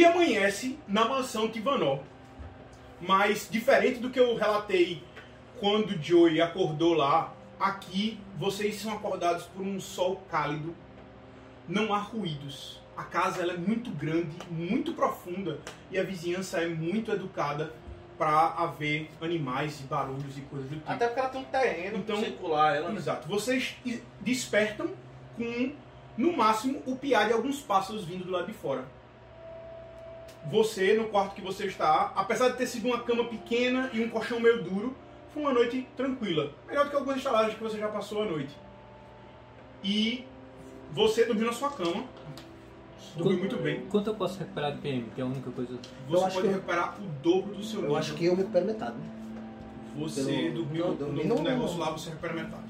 Aqui amanhece na mansão Tivanó. Mas diferente do que eu relatei quando Joey acordou lá, aqui vocês são acordados por um sol cálido. Não há ruídos. A casa é muito grande, muito profunda e a vizinhança é muito educada para haver animais e barulhos e coisas do tipo. Até porque ela tem um terreno Então- circular ela, né? Exato. Vocês despertam com, no máximo, o piar de alguns pássaros vindo do lado de fora. Você, no quarto que você está, apesar de ter sido uma cama pequena e um colchão meio duro, foi uma noite tranquila. Melhor do que algumas estalagens que você já passou a noite. E você dormiu na sua cama. Dormiu muito bem. Quanto eu posso recuperar de PM? Que é a única coisa. Você acho pode que eu- recuperar o dobro do seu Eu nível. acho que eu recupero metade. né? Você pelo- dormiu dormi no no- negócio lá, você recupera metade.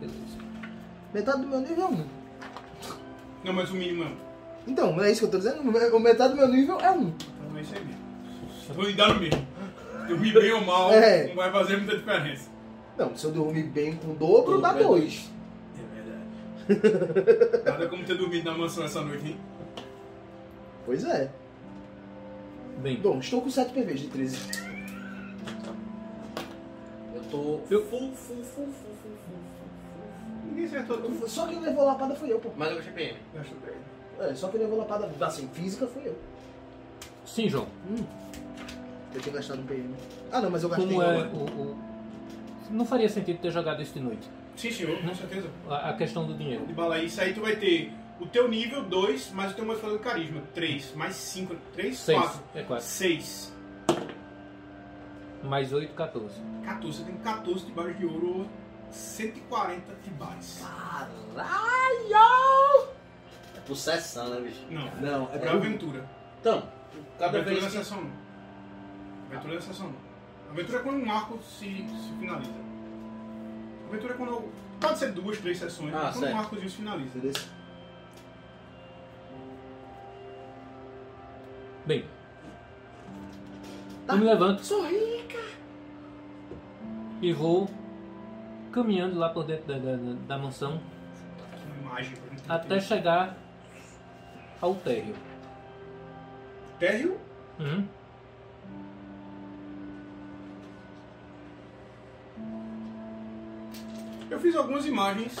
Beleza. Metade do meu nível é um. Não, mas o mínimo é um. Então, não é isso que eu tô dizendo? O metade do meu nível é um. Então é isso aí mesmo. Vou lhe dar no mesmo. Dormir bem ou mal É. não vai fazer muita diferença. Não, se eu dormir bem com o dobro, dá Dobro é dois. É verdade. Nada como ter dormido na mansão essa noite, hein? Pois é. Bem, Bom, estou com 7 PVs de 13. Eu tô Eu- full, full, full, full, full, full, full. Ninguém acertou tudo. Só quem levou lapada foi eu, pô. Mas eu gostei PM. Gastou ele. É, só quem levou lapada, assim, física foi eu. sim, João. Hum. Eu tinha gastado um PM. Ah, não, mas eu gastei Como é o, o- Não faria sentido ter jogado isso de noite. Sim, senhor, com certeza. A, a questão do dinheiro. De bala isso aí tu vai ter o teu nível 2, mais o teu modificador de carisma 3, mais 5, 3, Seis. 4, É quatro. 6. Mais 8, 14. 14, você tem 14 tibares de ouro, 140 tibares. Caralho! É por sessão, né, bicho? Não, Não, é é pra aventura. Então, cada aventura vez da que... sessão não. Aventura da sessão não. Aventura é quando um arco se, se finaliza. Aventura é quando. Pode ser duas, três sessões, Ah, quando um certo. arcozinho se finaliza. Beleza? Bem, Tá. eu me levanto Sou rica! e vou caminhando lá por dentro da, da, da- mansão Uma imagem até chegar ao térreo. Térreo, Uhum. eu fiz algumas imagens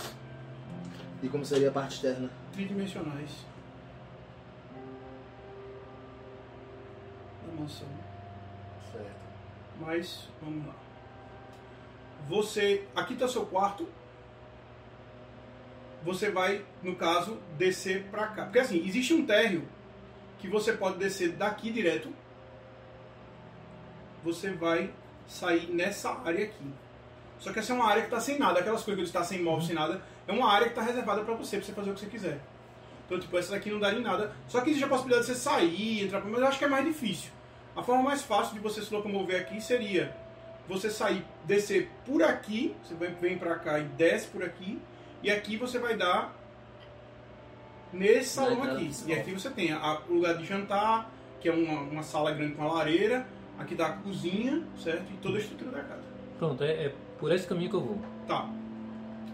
E como seria a parte externa? tridimensionais da mansão. Certo. Mas vamos lá. Você. Aqui está seu quarto. Você vai, no caso, descer pra cá. Porque assim, existe um térreo que você pode descer daqui direto. Você vai sair nessa área aqui. Só que essa é uma área que está sem nada, aquelas coisas que está sem móvel, sem nada. É uma área que está reservada para você, para você fazer o que você quiser. Então, tipo, essa daqui não daria em nada. Só que existe a possibilidade de você sair, entrar, mas eu acho que é mais difícil. A forma mais fácil de você se locomover aqui seria você sair, descer por aqui, você vem pra cá e desce por aqui, e aqui você vai dar nesse salão aqui. E aqui você tem a- o lugar de jantar, que é uma, uma sala grande com a lareira, aqui dá a cozinha, certo? E toda a estrutura da casa. Pronto, é, é por esse caminho que eu vou. Tá.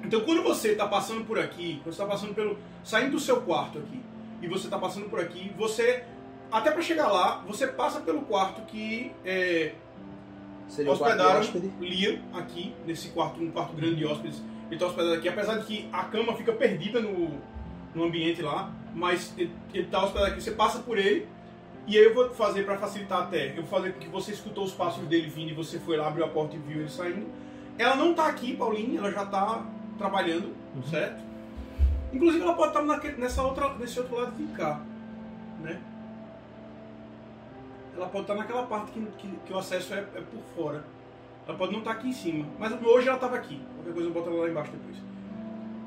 Então quando você está passando por aqui, quando você está passando pelo. saindo do seu quarto aqui, e você está passando por aqui, você. Até para chegar lá, você passa pelo quarto que é, Seria o quarto do hospedaram. Lia aqui, nesse quarto, um quarto grande de hóspedes. Ele está hospedado aqui, apesar de que a cama fica perdida no, no ambiente lá, mas ele está hospedado aqui, você passa por ele, e aí eu vou fazer para facilitar até, eu vou fazer com que você escutou os passos dele vindo e você foi lá, abriu a porta e viu ele saindo. Ela não está aqui, Pauline, ela já está trabalhando, Uhum. certo? Inclusive ela pode estar naque- nessa outra, nesse outro lado de cá, né? Ela pode estar naquela parte que, que, que o acesso é, é por fora. Ela pode não estar aqui em cima. Mas hoje ela estava aqui. Qualquer coisa eu boto ela lá embaixo depois.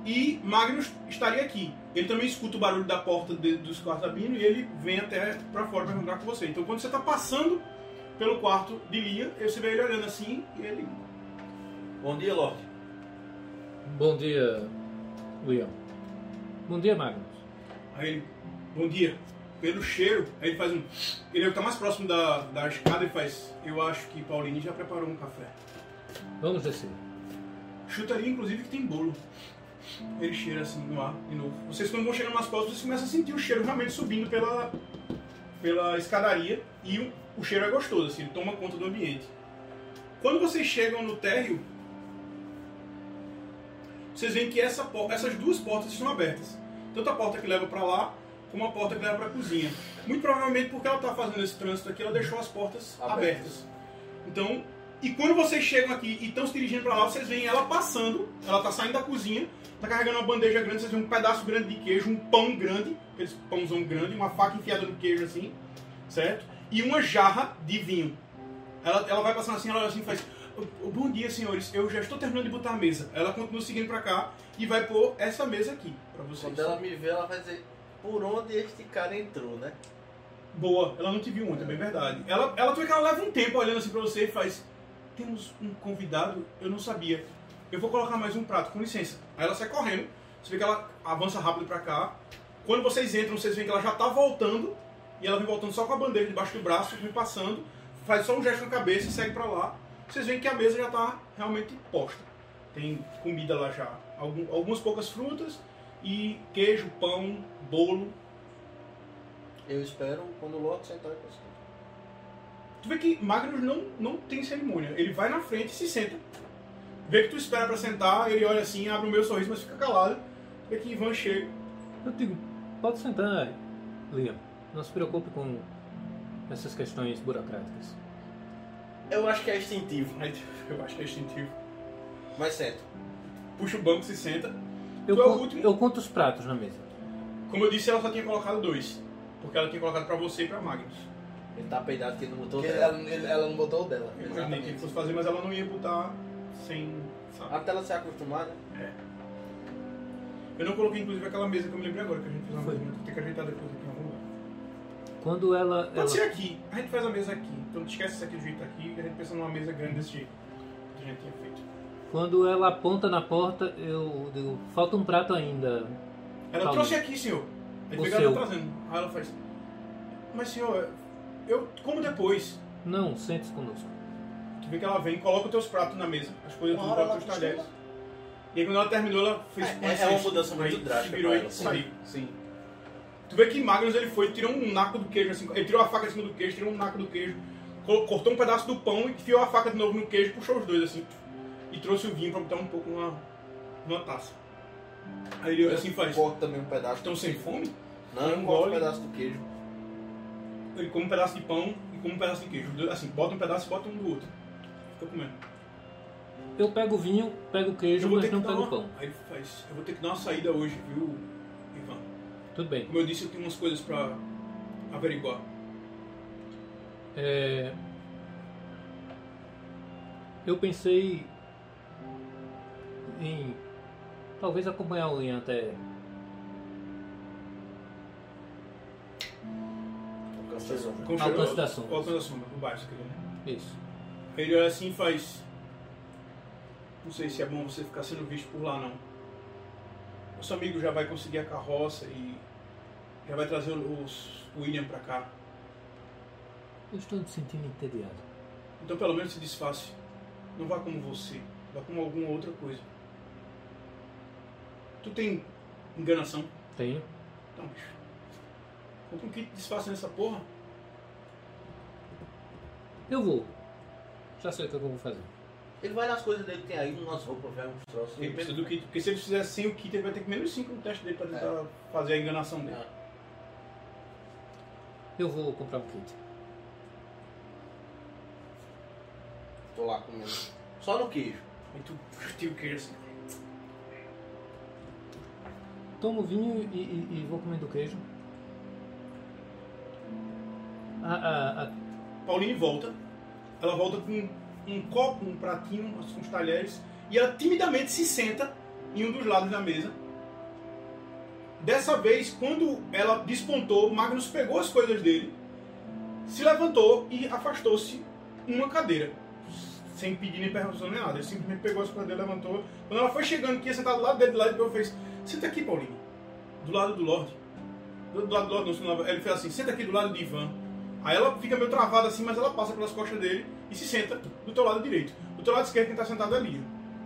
E Magnus estaria aqui. Ele também escuta o barulho da porta de- dos quartos da Bino e ele vem até pra fora pra encontrar com você. Então quando você está passando pelo quarto de Lia, você vê ele olhando assim e ele. Bom dia, Lorde. Bom dia, William. Bom dia, Magnus. Aí ele. Bom dia. Pelo cheiro, aí ele faz um. Ele está mais próximo da, da escada e faz. Eu acho que Pauline já preparou um café. Vamos descer. Chutaria, inclusive, que tem bolo. Ele cheira assim no ar, de novo. Vocês, quando vão chegando mais próximos, vocês começam a sentir o cheiro realmente subindo pela, pela escadaria e o, o cheiro é gostoso, assim, ele toma conta do ambiente. Quando vocês chegam no térreo, vocês veem que essa, essas duas portas estão abertas. Tanto a porta que leva para lá, como a porta que leva para a cozinha. Muito provavelmente porque ela está fazendo esse trânsito aqui, ela deixou as portas Abertas. abertas. Então, e quando vocês chegam aqui e estão se dirigindo para lá, vocês veem ela passando, ela está saindo da cozinha, está carregando uma bandeja grande, vocês veem um pedaço grande de queijo, um pão grande, aqueles pãozão grande, uma faca enfiada no queijo assim, certo? E uma jarra de vinho. Ela, ela vai passando assim, ela olha assim e faz. "Ô, ô, Bom dia, senhores. Eu já estou terminando de botar a mesa. Ela continua seguindo pra cá e vai pôr essa mesa aqui pra vocês. Quando ela me vê, ela vai dizer por onde este cara entrou, né? Boa, ela não te viu muito, é bem verdade. Ela, ela tu vê que ela leva um tempo olhando assim pra você e faz. Temos um convidado, eu não sabia. Eu vou colocar mais um prato, com licença. Aí ela sai correndo, você vê que ela avança rápido pra cá. Quando vocês entram, vocês veem que ela já tá voltando. E ela vem voltando só com a bandeja debaixo do braço, vem passando, faz só um gesto na cabeça e segue pra lá. Vocês veem que a mesa já tá realmente posta. Tem comida lá já. Algum- algumas poucas frutas e queijo, pão, bolo, Eu espero quando o Loki sentar com você. Tu vê que Magnus não, não tem cerimônia. Ele vai na frente e se senta. Vê que tu espera pra sentar, ele olha assim, abre o meu sorriso, mas fica calado. Vê que Ivan chega. Eu digo, pode sentar, Liam. Não se preocupe com essas questões burocráticas. Eu acho que é instintivo, eu acho que é instintivo. mas sento. Puxa o banco, se senta. Eu, é o último? eu conto os pratos na mesa. Como eu disse, ela só tinha colocado dois. Porque ela tinha colocado pra você e pra Magnus. Ele tá peidado que ele não botou Porque dela. ela, ela não botou o dela. Eu imaginei que ele fosse fazer, mas ela não ia botar sem. Sabe? Até ela se acostumar, né? Eu não coloquei, inclusive, aquela mesa que eu me lembrei agora, que a gente fez uma mesa, tem que ajeitar depois aqui em algum lugar. Quando ela. Pode ela- ser aqui. A gente faz a mesa aqui. Então esquece isso aqui do jeito aqui e a gente pensa numa mesa grande desse jeito. Que a gente tinha feito. Quando ela aponta na porta, eu digo, falta um prato ainda. Ela Paulo. trouxe aqui, senhor. Aí O ela seu. trazendo. Aí ela faz. Mas senhor, eu como depois. Não, sente-se conosco. Tu vê que ela vem, coloca os teus pratos na mesa, as coisas Uma tudo, coloca os talheres. E aí quando ela terminou, ela fez É, é licença. uma mudança muito drástica virou e ela, saiu. Sim. Tu vê que Magnus ele foi, tirou um naco do queijo assim, ele tirou a faca em cima do queijo, tirou um naco do queijo, cortou um pedaço do pão e enfiou a faca de novo no queijo, puxou os dois assim. E trouxe o vinho pra botar um pouco numa, numa taça. Aí ele assim faz. Corto também um pedaço. Estão sem fome? Não, eu Um corto um gole. pedaço do queijo. Ele come um pedaço de pão e come um pedaço de queijo. Assim, bota um pedaço e bota um do outro. Fica comendo. Eu pego o vinho, pego o queijo, mas não pego o uma... pão. Aí ele faz. Eu vou ter que dar uma saída hoje, viu, Ivan? Tudo bem. Como eu disse, eu tenho umas coisas pra averiguar. É, Eu pensei em talvez acompanhar o Liam até. Alcance da sombra. Como Alcance da sombra. O Alcance da sombra, o baixo, aquele, né? Isso. Ele olha assim e faz. Não sei se é bom você ficar sendo visto por lá, não. Nosso amigo já vai conseguir a carroça e já vai trazer os o William pra cá. Eu estou me sentindo entediado. Então pelo menos se disfarce. Não vá como você, vá como alguma outra coisa. Tu tem enganação? Tenho. Então, bicho. Compra um kit de disfarce nessa porra. Eu vou. Já sei o que eu vou fazer. Ele vai nas coisas dele, tem aí umas roupas, velho, uns troços. Ele precisa do kit, porque se ele fizer sem o kit, ele vai ter que menos 5 no teste dele pra tentar fazer a enganação dele. Ah, Eu vou comprar um kit. tô lá comendo. Só no queijo. Aí tu tira o queijo assim. Tomo vinho e, e- e vou comendo queijo. A, a, a- Pauline volta. Ela volta com um copo, um pratinho, uns uns talheres. E ela timidamente se senta em um dos lados da mesa. Dessa vez, quando ela despontou, Magnus pegou as coisas dele, se levantou e afastou-se uma cadeira. Sem pedir nem perguntar nem nada. Ele simplesmente pegou as coisas dele, levantou. Quando ela foi chegando, que ia sentar do lado dele, do lado dele, fez: Senta aqui, Pauline. Do lado do Lorde. Do, do lado do Lorde, não, ele fez assim: Senta aqui do lado de Ivan. Aí ela fica meio travada assim, mas ela passa pelas costas dele e se senta do teu lado direito. Do teu lado esquerdo quem tá sentado é Lia.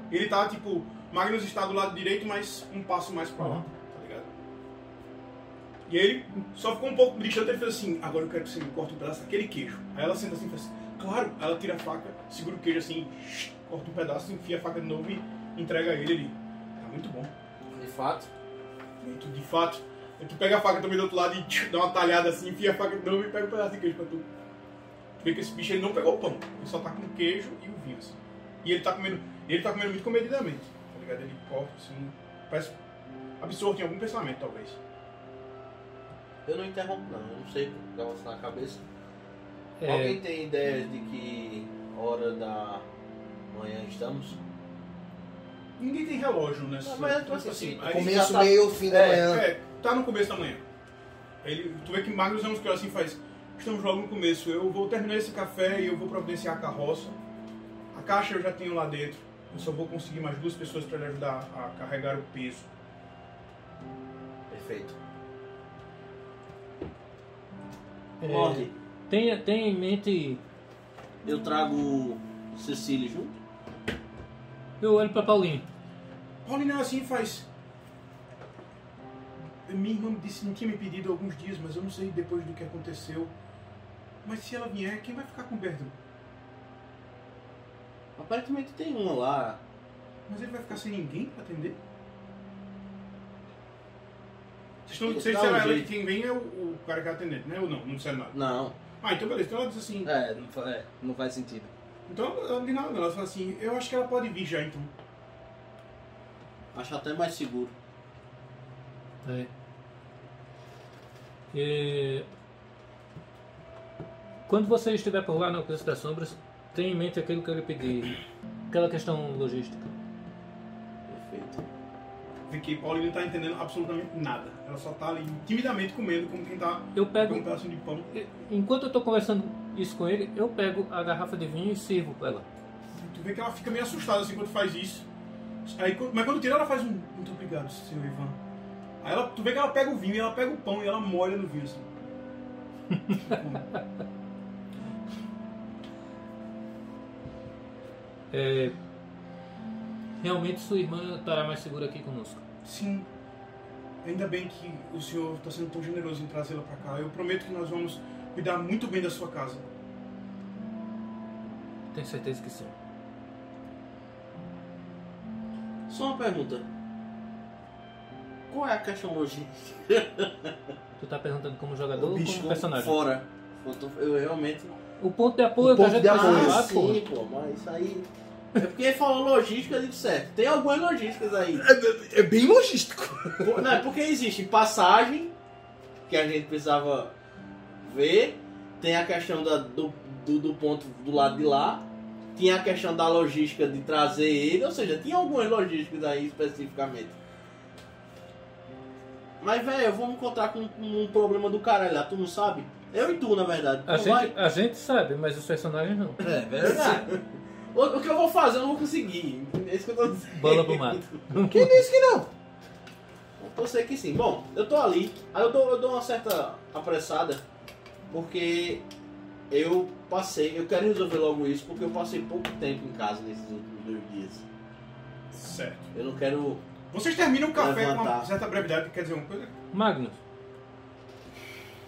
Ele tá tipo, Magnus está do lado direito, mas um passo mais pra lá, tá ligado? E aí ele só ficou um pouco distante, ele fez assim, agora eu quero que você me corte um pedaço daquele queijo. Aí ela senta assim e faz assim, claro, aí ela tira a faca, segura o queijo assim, corta um pedaço, enfia a faca de novo e entrega a ele ali. Tá muito bom. De fato. Muito, de fato. Aí tu pega a faca também do outro lado e tch, dá uma talhada assim, enfia a faca de novo e pega um pedaço de queijo pra tu. Tu vê que esse bicho ele não pegou o pão, ele só tá com o queijo e o vinho, assim. E ele tá comendo, ele tá comendo muito comedidamente, tá ligado? Ele corta assim, parece absorto em algum pensamento, talvez. Eu não interrompo não, eu não sei o que dá na cabeça. É, Alguém tem ideia de que hora da manhã estamos? Ninguém tem relógio mas tô assim, aí- Começo tá- meio, fim da É, manhã. É, tá no começo da manhã. Ele, tu vê que Magnus é um que assim faz. Estamos logo no começo. Eu vou terminar esse café e eu vou providenciar a carroça. A caixa eu já tenho lá dentro. Eu só vou conseguir mais duas pessoas para lhe ajudar a carregar o peso. Perfeito. é, Morre. tenha, tenha em mente. Eu trago Cecília junto? Eu olho pra Paulinho. Paulina assim faz. Minha irmã me disse que não tinha me pedido há alguns dias, mas eu não sei depois do que aconteceu. Mas se ela vier, quem vai ficar com o Bertrand? Aparentemente tem uma lá. Mas ele vai ficar sem ninguém pra atender? Vocês estão dá disseram um ela quem vem é o, o cara que é atendente, né? Ou não? Não disseram nada. Não. Ah, então beleza. Então ela diz assim. É, não, é, não faz sentido. Então ela não diz nada, não. Ela fala assim: eu acho que ela pode vir já então. Acho até mais seguro. É. E... Quando você estiver por lá no Alcance das Sombras, tenha em mente aquilo que eu lhe pedi. Aquela questão logística. Perfeito. Vê que Pauline não tá entendendo absolutamente nada. Ela só tá ali timidamente comendo, como quem tá Eu com um pego. pedacinho de pão. Enquanto eu estou conversando isso com ele, eu pego a garrafa de vinho e sirvo pra ela. Tu vê que ela fica meio assustada assim quando faz isso. Aí, mas quando tira, ela faz um muito obrigado, senhor Ivan. Aí ela, tu vê que ela pega o vinho, ela pega o pão e ela molha no vinho assim. É, Realmente sua irmã estará mais segura aqui conosco. Sim. Ainda bem que o senhor está sendo tão generoso em trazê-la para cá. Eu prometo que nós vamos cuidar muito bem da sua casa. Tenho certeza que sim. Só uma pergunta. Qual é a questão logística? Tu tá perguntando como jogador O ou bicho como personagem? Fora. Eu tô- Eu realmente. O ponto de apoio O que a gente de precisa apoio. lá, Ah, porra. sim, pô, mas isso aí. É porque ele falou logística, eu digo certo. Tem algumas logísticas aí. É, é bem logístico. Não, é porque existe passagem, que a gente precisava ver. Tem a questão da- do, do, do ponto do lado de lá. Tinha a questão da logística de trazer ele. Ou seja, tinha algumas logísticas aí especificamente. Mas, velho, eu vou me encontrar com, com um problema do caralho lá, tu não sabe? Eu e tu, na verdade. A vai? gente, a gente sabe, mas os personagens não. É, verdade. O, o que eu vou fazer, eu não vou conseguir. É isso que eu tô dizendo. Bola pro mato. Quem disse que não? Eu sei que sim. Bom, eu tô ali, aí eu dou, eu dou uma certa apressada, porque eu passei, eu quero resolver logo isso, porque eu passei pouco tempo em casa nesses últimos dois dias. Certo. Eu não quero. Vocês terminam o café com uma Levantar. certa brevidade, quer dizer uma coisa? Magnus,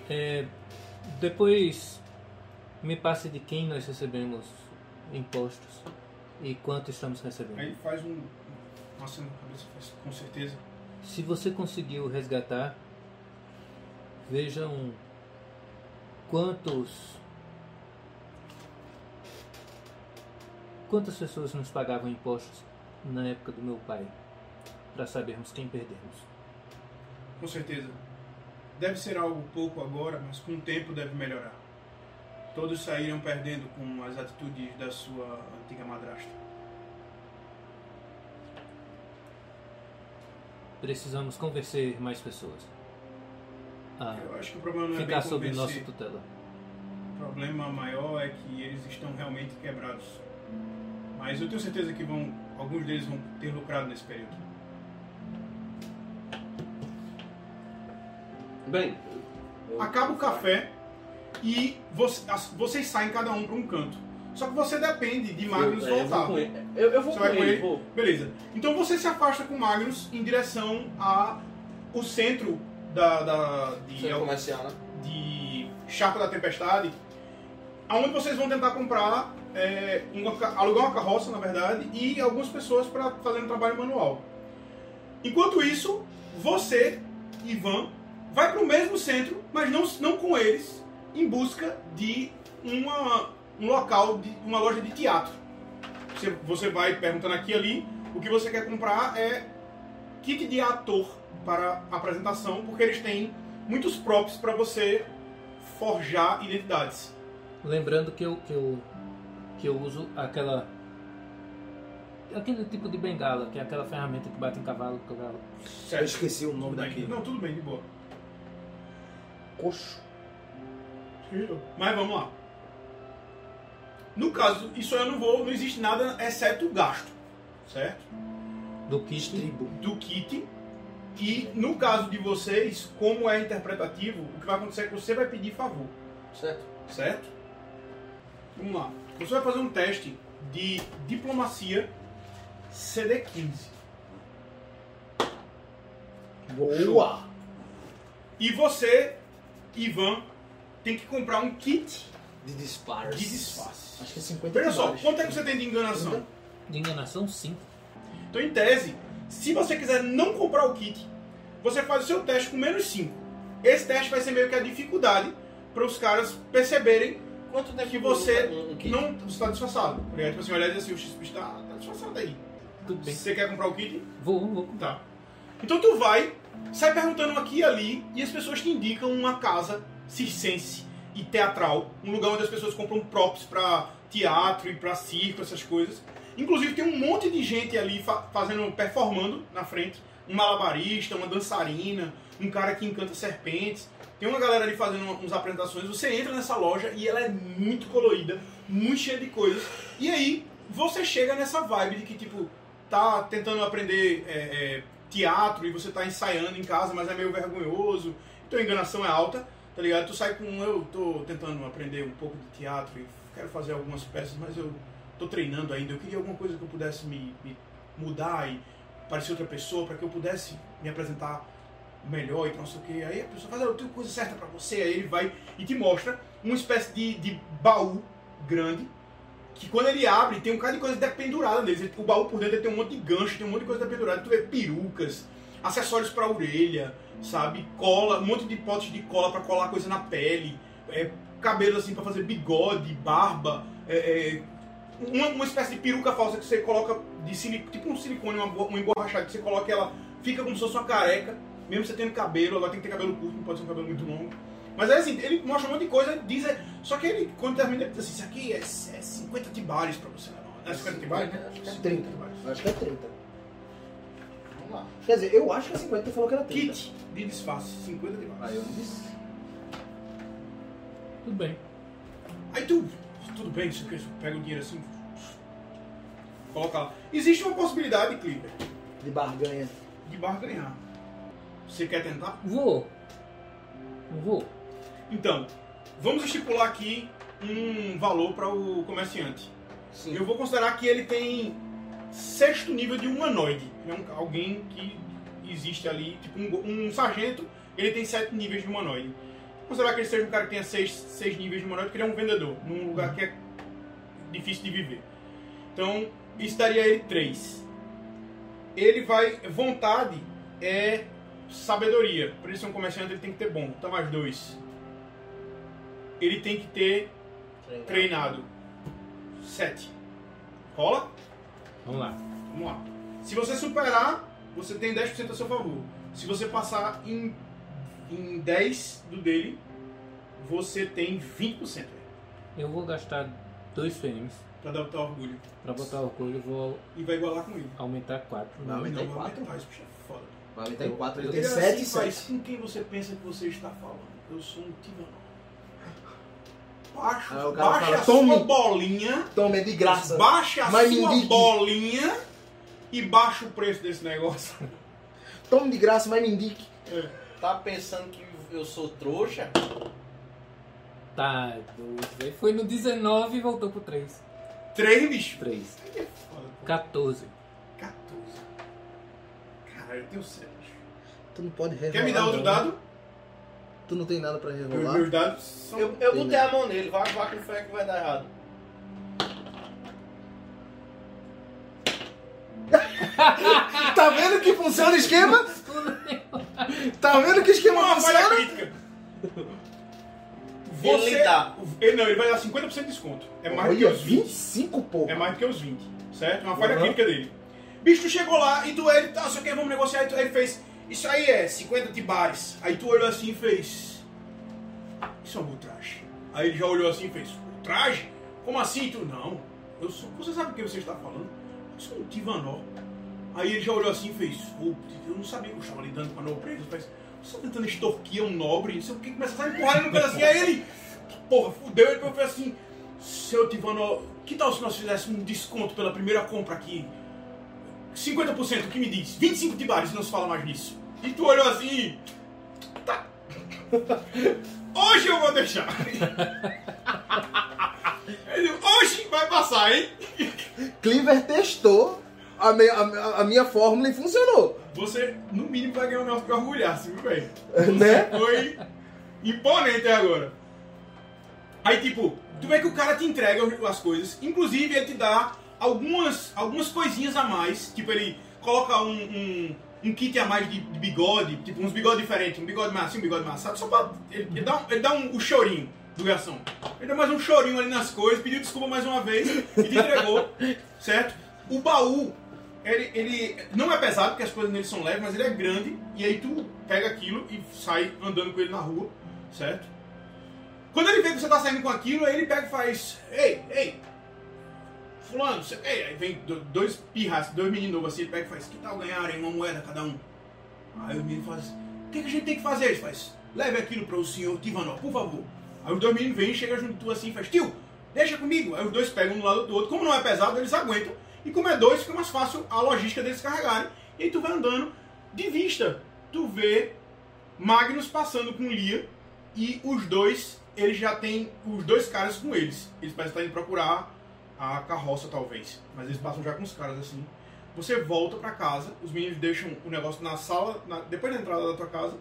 é, depois me passe de quem nós recebemos impostos e quanto estamos recebendo. Aí faz um. Nossa, na cabeça faz com certeza. Se você conseguiu resgatar, vejam quantos. Quantas pessoas nos pagavam impostos na época do meu pai, para sabermos quem perdemos. Com certeza. Deve ser algo pouco agora, mas com o tempo deve melhorar. Todos saíram perdendo com as atitudes da sua antiga madrasta. Precisamos convencer mais pessoas a Eu acho que o problema não é ficar bem sob nossa tutela. O problema maior é que eles estão realmente quebrados. Mas eu tenho certeza que vão, alguns deles vão ter lucrado nesse período. Bem, eu- Acaba o café e você- vocês saem cada um para um canto. Só que você depende de Magnus eu, é, eu voltar. vou com ele. Eu, eu vou Você com vai com ele, ele? vou. Beleza. Então você se afasta com Magnus em direção a o centro da, da, de, Centro comercial, né? de Chapa da Tempestade, aonde vocês vão tentar comprar, é, uma alugar uma carroça, na verdade, e algumas pessoas para fazer um trabalho manual. Enquanto isso, você, Ivan, vai para o mesmo centro, mas não, não com eles, em busca de uma, um local, de uma loja de teatro. Você, você vai perguntando aqui e ali, o que você quer comprar é kit de ator para apresentação, porque eles têm muitos props para você forjar identidades. Lembrando que eu, que eu, que eu uso aquela. Aquele tipo de bengala, que é aquela ferramenta que bate em cavalo. cavalo. Eu esqueci o nome daquele. Não, tudo bem, de boa. Coxo. Mas vamos lá. No caso, isso eu não vou, não existe nada exceto o gasto, certo? Do kit. Tribo. Do kit. E no caso de vocês, como é interpretativo, o que vai acontecer é que você vai pedir favor, Certo? certo? Vamos lá. Você vai fazer um teste de diplomacia CD15. Boa! E você, Ivan, tem que comprar um kit De disparos. de disfarce. Acho que é 50 Veja só, quanto é que você tem de enganação? De enganação, sim. Então, em tese, se você quiser não comprar o kit, você faz o seu teste com menos 5. Esse teste vai ser meio que a dificuldade para os caras perceberem Quanto tempo que você um, um não está disfarçado. Ligado? Tipo assim, olhar e dizer assim, o XP está, tá disfarçado aí. Tudo bem. Você quer comprar o kit? Vou, vou. Tá. Então tu vai, sai perguntando aqui e ali, e as pessoas te indicam uma casa circense e teatral, um lugar onde as pessoas compram props pra teatro e pra circo, essas coisas. Inclusive tem um monte de gente ali fa- fazendo, performando na frente. Um malabarista, uma dançarina, um cara que encanta serpentes. Tem uma galera ali fazendo uma- umas apresentações. Você entra nessa loja e ela é muito colorida, muito cheia de coisas. E aí você chega nessa vibe de que, tipo, tá tentando aprender é, é, teatro e você tá ensaiando em casa, mas é meio vergonhoso, então a enganação é alta, tá ligado? Tu sai com, eu tô tentando aprender um pouco de teatro e quero fazer algumas peças, mas eu tô treinando ainda, eu queria alguma coisa que eu pudesse me, me mudar e parecer outra pessoa, para que eu pudesse me apresentar melhor e não sei o que. Aí a pessoa fala, "Ah, eu tenho coisa certa para você, aí ele vai e te mostra uma espécie de, de baú grande, que quando ele abre, tem um cara de coisa dependurada neles. O baú por dentro tem um monte de gancho, tem um monte de coisa dependurada. Tu vê perucas, acessórios pra orelha, sabe? Cola, um monte de potes de cola pra colar coisa na pele, é, cabelo assim pra fazer bigode, barba, é, é, uma, uma espécie de peruca falsa que você coloca de silicone, tipo um silicone, uma, uma emborrachada que você coloca ela, fica como se fosse uma careca, mesmo você tendo cabelo, agora tem que ter cabelo curto, não pode ser um cabelo muito longo. Mas é assim, ele mostra um monte de coisa, diz, é- só que ele, quando termina, ele diz assim, isso aqui é, é 50 tibares pra você levar. Não é 50 tibares? Acho que é 30. tibares. Acho que é 30. Vamos lá. Quer dizer, eu acho que é 50, tu falou que era 30. Kit de disfarce, 50 tibares. Aí eu não disse. Tudo bem. Aí tu, tudo bem, isso aqui, pega o dinheiro assim, coloca lá. Existe uma possibilidade, Clipper, De barganha. de barganhar. Você quer tentar? Vou. Vou. Então, vamos estipular aqui um valor para o comerciante. Sim. Eu vou considerar que ele tem sexto nível de humanoide. É um, alguém que existe ali, tipo um, um sargento, ele tem sete níveis de humanoide. Considerar que ele seja um cara que tenha seis, seis níveis de humanoide, porque ele é um vendedor, num lugar que é difícil de viver. Então, isso daria ele três. Ele vai. Vontade é sabedoria. Por isso, ser um comerciante ele tem que ter bom. Então, mais dois. Ele tem que ter treinado. Sete. Rola? Vamos lá. Vamos lá. Se você superar, você tem 10% a seu favor. Se você passar em, em 10 do dele, você tem 20%. Eu vou gastar dois frames Pra dar o teu orgulho. pra botar o orgulho e vou E vai igualar com ele. aumentar quatro. Vai aumentar em vai quatro? aumentar, Isso bicho é foda. Vai aumentar em 4 Eu e tenho Ele é sete e faz sete. com quem você pensa que você está falando. Eu sou um tirano. Baixa, cara baixa fala, a sua "Tome." bolinha. Toma, é de graça. Baixa a Mas sua indique. bolinha e baixa o preço desse negócio. Tome de graça, mas me indique. Tá pensando que eu sou trouxa? Tá, velho. Foi no 19 e voltou pro 3. 3, bicho. 3. Aí é foda, pô. 14. 14. Cara, eu tenho 7. Tu não pode rerolar. Quer me dar outro não. dado? Tu não tem nada pra rerolar? meus dados são... Eu, eu botei a mão nele, vai, vai com fé que vai dar errado. Tá vendo que funciona o esquema? Tá vendo que o esquema Uma falha funciona? crítica. Ele dá. Ele, não, ele vai dar 50% de desconto. É mais do que Olha, os 20. 25, porra. É mais do que os 20, certo? É uma falha Uhum. crítica dele. Bicho, tu chegou lá e tu, ele, tá, só que vamos negociar. E tu, ele fez, isso aí é 50 tibares. Aí tu olhou assim e fez, isso é um traje. Aí ele já olhou assim e fez, traje? Como assim? Tu, não, eu sou, você sabe o que você está falando? Eu sou um Tivanó. Aí ele já olhou assim e fez, "Pô, eu não sabia que eu estava lidando com a. Ele fez, você tentando extorquir um nobre, não sei o que, começa a empurrar ele no pedaço assim. Aí ele, porra, fudeu, ele fez assim, seu Tivanó, que tal se nós fizéssemos um desconto pela primeira compra aqui? 50%, o que me diz? 25 tibares, não se fala mais nisso. E tu olhou assim. Tá. Hoje eu vou deixar. Ele, Hoje vai passar, hein? Cleaver testou a, me- a- a minha fórmula e funcionou. Você, no mínimo, vai ganhar um negócio pra orgulhar-se, viu, velho? Né? Foi imponente agora. Aí, tipo, tu vê que o cara te entrega as coisas. Inclusive, ele te dá algumas, algumas coisinhas a mais. Tipo, ele coloca um, um, um kit a mais de, de bigode. Tipo, uns bigodes diferentes. Um bigode assim, um bigode mais assado. Só pra... Ele, ele dá, um, ele dá um, chorinho do garçom. Ele dá mais um chorinho ali nas coisas. Pediu desculpa mais uma vez. E te entregou. certo? O baú... Ele, ele não é pesado, porque as coisas nele são leves, mas ele é grande. E aí tu pega aquilo e sai andando com ele na rua, certo? Quando ele vê que você tá saindo com aquilo, aí ele pega e faz: Ei, ei, Fulano, você, ei, aí vem do- dois pirras, dois meninos novos assim, ele pega e faz: Que tal ganharem uma moeda cada um? Aí o menino faz: O que, que a gente tem que fazer? Ele faz: Leve aquilo para o senhor Tivanó, por favor. Aí os dois meninos vêm, chegam junto tu assim e faz: Tio, deixa comigo. Aí os dois pegam um do lado do outro. Como não é pesado, eles aguentam. E como é dois, fica mais fácil a logística deles carregarem. E aí tu vai andando de vista. Tu vê Magnus passando com Lia e os dois, eles já têm os dois caras com eles. Eles parecem estar indo procurar a carroça, talvez. Mas eles passam já com os caras assim. Você volta pra casa, os meninos deixam o negócio na sala, na- depois da entrada da tua casa,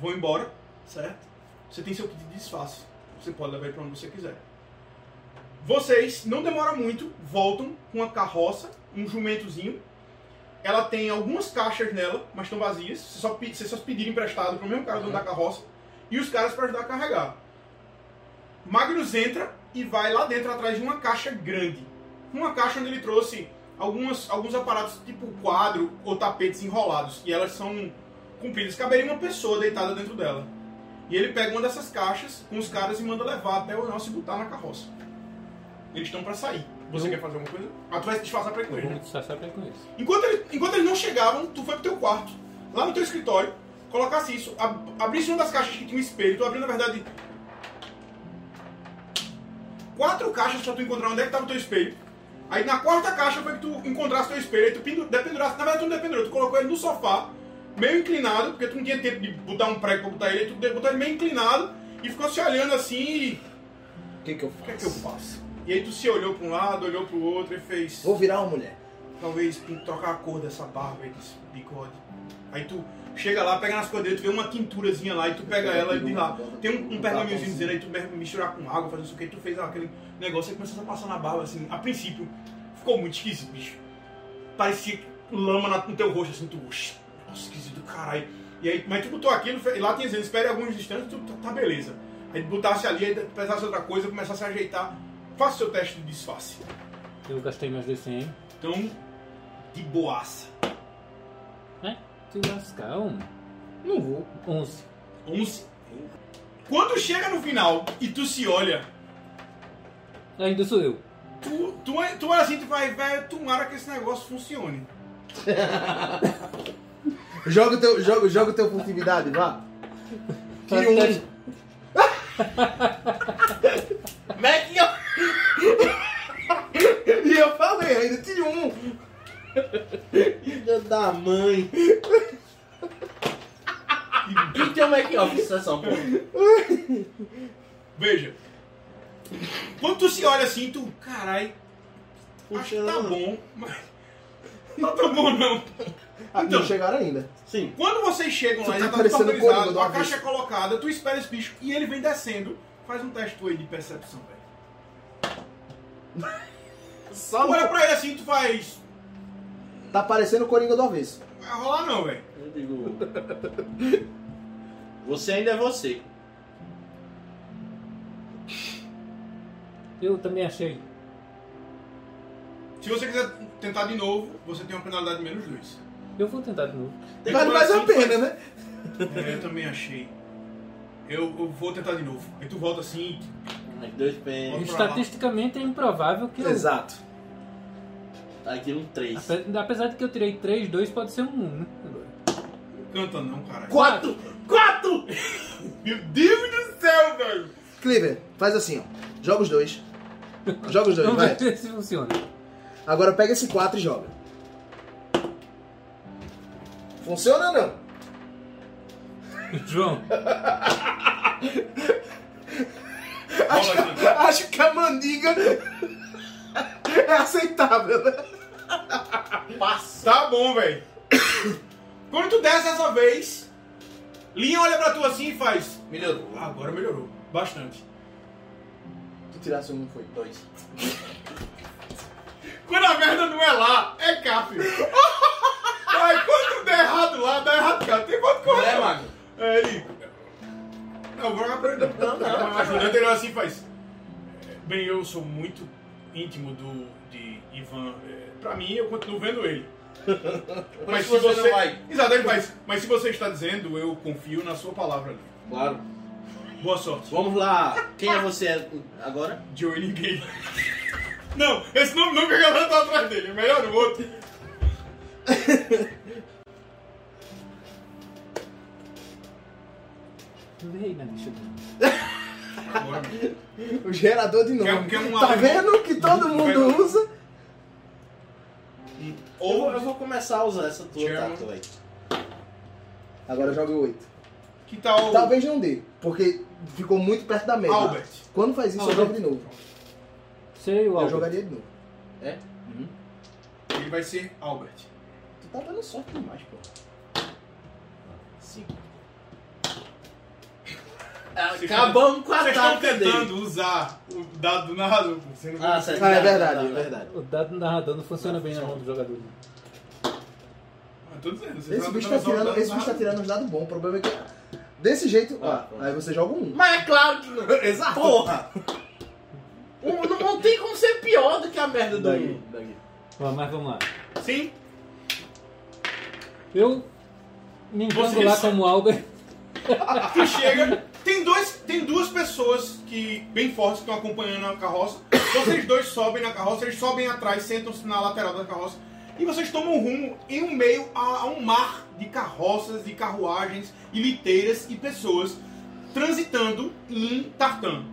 vão embora, certo? Você tem seu kit de disfarce. Você pode levar ele pra onde você quiser. Vocês, não demora muito, voltam com a carroça, um jumentozinho. Ela tem algumas caixas nela, mas estão vazias. Vocês só, pe- vocês só pediram emprestado pro mesmo cara do da carroça. E os caras para ajudar a carregar. Magnus entra e vai lá dentro atrás de uma caixa grande. Uma caixa onde ele trouxe algumas, alguns aparatos tipo quadro ou tapetes enrolados. E elas são compridas. Caberia uma pessoa deitada dentro dela. E ele pega uma dessas caixas com os caras e manda levar até o nosso e botar na carroça. Eles estão para sair. Você Eu- quer fazer alguma coisa? Ah, tu vai se disfarçar pra ir com Eu ele, vou né? disfarçar pra ir com isso. Enquanto, ele- enquanto eles não chegavam, tu foi pro teu quarto, lá no teu escritório, colocasse isso, ab abrisse uma das caixas que tinha um espelho, tu abriu na verdade quatro caixas pra tu encontrar onde é que tava o teu espelho. Aí na quarta caixa foi que tu encontrasse teu espelho, aí tu pendu- dependurasse, na verdade tu não dependurou, tu colocou ele no sofá, meio inclinado, porque tu não tinha tempo de botar um prego pra botar ele, aí tu de- botou ele meio inclinado e ficou se olhando assim e. O que que eu O que é faço? que eu faço? E aí tu se olhou pra um lado, olhou pro outro e fez. Vou virar uma mulher. talvez trocar a cor dessa barba aí, desse bigode. Aí tu chega lá, pega nas dele, tu vê uma tinturazinha lá e tu pega ela e diz lá. Tem um, um pergaminhozinho dizendo aí, tu misturar com água, fazer isso aqui, tu fez aquele negócio e começou a passar na barba assim. A princípio, ficou muito esquisito, bicho. Parecia lama no teu rosto, assim, tu. "Oxi, Nossa, esquisito caralho. E aí, mas tu botou aquilo, e lá tinha dizendo, espere alguns instantes, tu tá, tá beleza. Aí tu botasse ali, aí pesasse outra coisa, começasse a ajeitar. Faça o seu teste de disfarce. Eu gastei meus D100. Então, de boaça. É? Se lascar, um. Não vou. 11. 11. Quando chega no final e tu se olha, Ainda sou eu. tu, tu, tu olha assim e tu vai, velho, tomara que esse negócio funcione. Joga o teu, joga, joga o teu furtividade, vá. Tire um. Teste- Mac, E eu falei, ainda tire um. filha da mãe. E tem o make-off de sessão, pô. Veja. Quando tu se olha assim, tu, carai, acho que tá bom, mas não tá tão bom não. Ah, Então. não chegaram ainda. Sim. Quando vocês chegam Tu lá, tá já tá parecendo a caixa é colocada, tu espera esse bicho e ele vem descendo. Faz um teste tu aí de percepção, velho. Só Tu olha pra ele assim, tu faz. Tá parecendo o Coringa do avesso. Não vai rolar não, velho. Eu digo. Você ainda é você. Eu também achei. Se você quiser tentar de novo, você tem uma penalidade de menos dois. Eu vou tentar de novo. Tem Vale mais a assim, pena, faz- né? É, eu também achei. Eu, eu vou tentar de novo. Aí tu volta assim. As dois pés. Vamos pra lá. Estatisticamente é improvável que eu. Exato. Aí tira um 3. Ape- Apesar de que eu tirei 3, 2 pode ser um 1, né? Canta não, caralho. Quatro! Quatro! Meu Deus do céu, velho! Cleaver, faz assim, ó. Joga os dois. Joga os dois, Vamos vai. ver se funciona. Agora pega esse 4 e joga. Funciona ou não? João, Acho, aqui. acho que a mandiga é aceitável, né? Tá bom, velho. Quando tu desce essa vez, Linha olha pra tu assim e faz. Melhorou. Ah, agora melhorou. Bastante. Tu tirasse um, foi. Dois. Quando a merda não é lá, é cá, filho. Aí quando der errado lá, dá errado cá. Tem quanto correr. é, Mago? É ele. Não, vou ele. Não, não. O ajudante ele olha assim e faz. "É, Bem, eu sou muito íntimo do, de Ivan. É, Pra mim, eu continuo vendo ele. Mas se você não vai. Exato, ele faz. Mas se você está dizendo, eu confio na sua palavra. ali. Claro. Boa sorte. Vamos lá. Quem é você agora? Joey ninguém. Não, esse nome nunca a galera tá atrás dele. Melhor o outro. Na lista dele. Agora, O gerador de novo. Quer- quer tá vendo que todo mundo usa? Eu vou, eu vou começar a usar essa tua German. tátua aí. Agora joga o 8. que tal Talvez não dê, porque ficou muito perto da meta. Albert? Quando faz isso, eu Albert. jogo de novo. Sei o Eu Albert. jogaria de novo. É? Ele vai ser Albert. Tu tá dando sorte demais, pô. Acabamos com a Vocês estão tática tentando dele. usar o dado do narrador. pô. Você não Ah, certo. Ah, é Tá, verdade, tá, é tá. verdade. O dado do narrador não funciona bem na mão do jogador. Eu tô dizendo. vocês Esse estão bicho tá tentando usar o tirando, dado esse do bicho tá narrador. tirando uns dados bons. O problema é que. Desse jeito, ó, Ah, aí você joga um. Mas é claro que não. Exato. Porra! Um- não, não tem como ser pior do que a merda do. Daí. Daí. Ó, Mas vamos lá. Sim, Eu me encanto Vocês- lá como Albert. tu chega. Tem, dois, tem duas pessoas que bem fortes que estão acompanhando a carroça. Vocês dois sobem na carroça, eles sobem atrás, sentam-se na lateral da carroça. E vocês tomam rumo em um meio a, a um mar de carroças e carruagens e liteiras e pessoas transitando em Tartan.